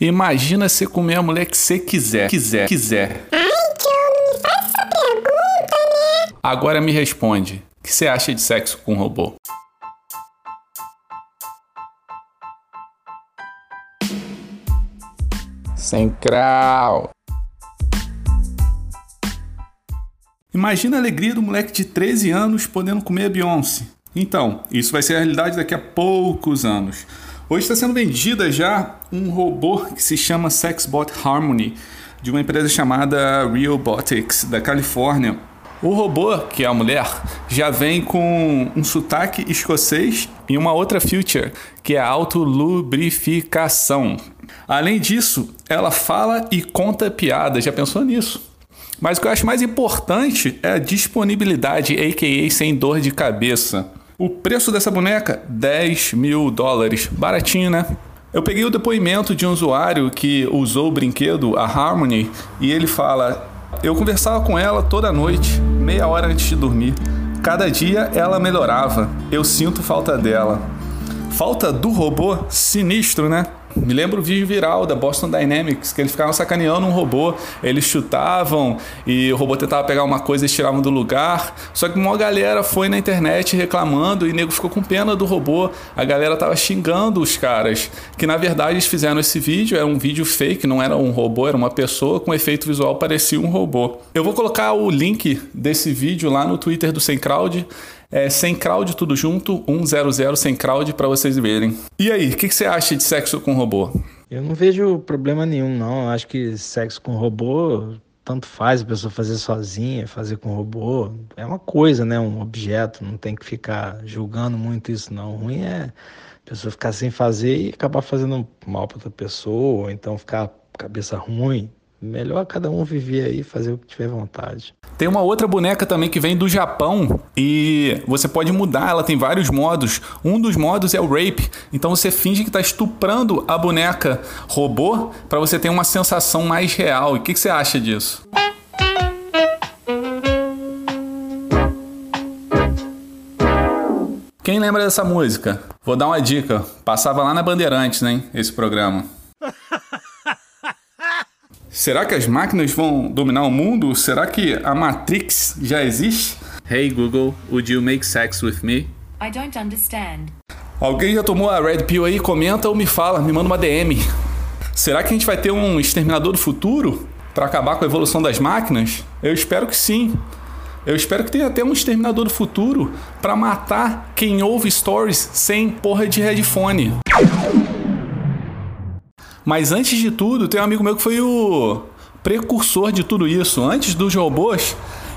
Imagina você comer a mulher que você quiser, quiser, quiser. Ai, tio, não me faz essa pergunta, né? Agora me responde. O que você acha de sexo com robô? Sem crau. Imagina a alegria do moleque de 13 anos podendo comer a Beyoncé. Então, isso vai ser a realidade daqui a poucos anos. Hoje está sendo vendida já um robô que se chama Sexbot Harmony, de uma empresa chamada Realbotics, da Califórnia. O robô, que é a mulher, já vem com um sotaque escocês e uma outra feature, que é a autolubrificação. Além disso, ela fala e conta piada. Já pensou nisso? Mas o que eu acho mais importante é a disponibilidade, a.k.a. sem dor de cabeça. O preço dessa boneca? 10 mil dólares. Baratinho, né? Eu peguei o depoimento de um usuário que usou o brinquedo, a Harmony, e ele fala: Eu conversava com ela toda noite, meia hora antes de dormir. Cada dia ela melhorava. Eu sinto falta dela. Falta do robô? Sinistro, né? Me lembro o vídeo viral da Boston Dynamics, que eles ficavam sacaneando um robô, eles chutavam e o robô tentava pegar uma coisa e tiravam do lugar. Só que uma galera foi na internet reclamando e o nego ficou com pena do robô. A galera tava xingando os caras, que na verdade eles fizeram esse vídeo, era um vídeo fake, não era um robô, era uma pessoa com efeito visual parecia um robô. Eu vou colocar o link desse vídeo lá no Twitter do Sem Crowd. É sem crowd tudo junto, 100 sem crowd para vocês verem. E aí, o que, que, você acha de sexo com robô? Eu não vejo problema nenhum, não. Eu acho que sexo com robô tanto faz a pessoa fazer sozinha, fazer com robô. É uma coisa, né? Um objeto. Não tem que ficar julgando muito isso, não. O ruim é a pessoa ficar sem fazer e acabar fazendo mal para outra pessoa, ou então ficar cabeça ruim. Melhor cada um viver aí, fazer o que tiver vontade. Tem uma outra boneca também que vem do Japão e você pode mudar, ela tem vários modos. Um dos modos é o rape, então você finge que está estuprando a boneca robô para você ter uma sensação mais real. E o que, que você acha disso? Quem lembra dessa música? Vou dar uma dica. Passava lá na Bandeirantes, hein? Esse programa. Será que as máquinas vão dominar o mundo? Será que a Matrix já existe? Hey Google, would you make sex with me? I don't understand. Alguém já tomou a Red Pill aí? Comenta ou me fala, me manda uma DM. Será que a gente vai ter um exterminador do futuro para acabar com a evolução das máquinas? Eu espero que sim. Eu espero que tenha até um exterminador do futuro para matar quem ouve stories sem porra de headphone. Mas antes de tudo, tem um amigo meu que foi o precursor de tudo isso. Antes dos robôs,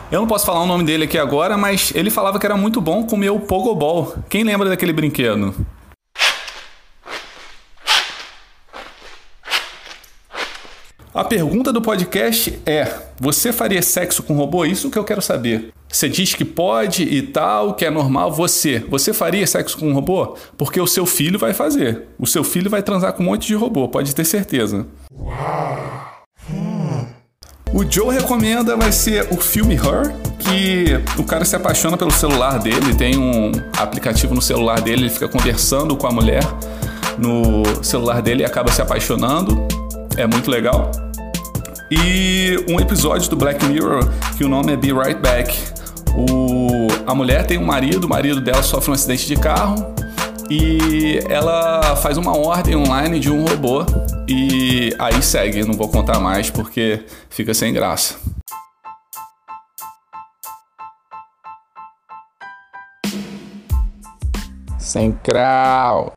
eu não posso falar o nome dele aqui agora, mas ele falava que era muito bom comer o Pogobol. Quem lembra daquele brinquedo? A pergunta do podcast é: você faria sexo com robô? Isso que eu quero saber. Você diz que pode e tal, que é normal. Você, você faria sexo com um robô? Porque o seu filho vai fazer. O seu filho vai transar com um monte de robô, pode ter certeza. O Joe recomenda vai ser o filme Her, que o cara se apaixona pelo celular dele, tem um aplicativo no celular dele, ele fica conversando com a mulher no celular dele e acaba se apaixonando. É muito legal. E um episódio do Black Mirror que o nome é Be Right Back. O, a mulher tem um marido, o marido dela sofre um acidente de carro e ela faz uma ordem online de um robô e aí segue. Não vou contar mais porque fica sem graça. Sem crau.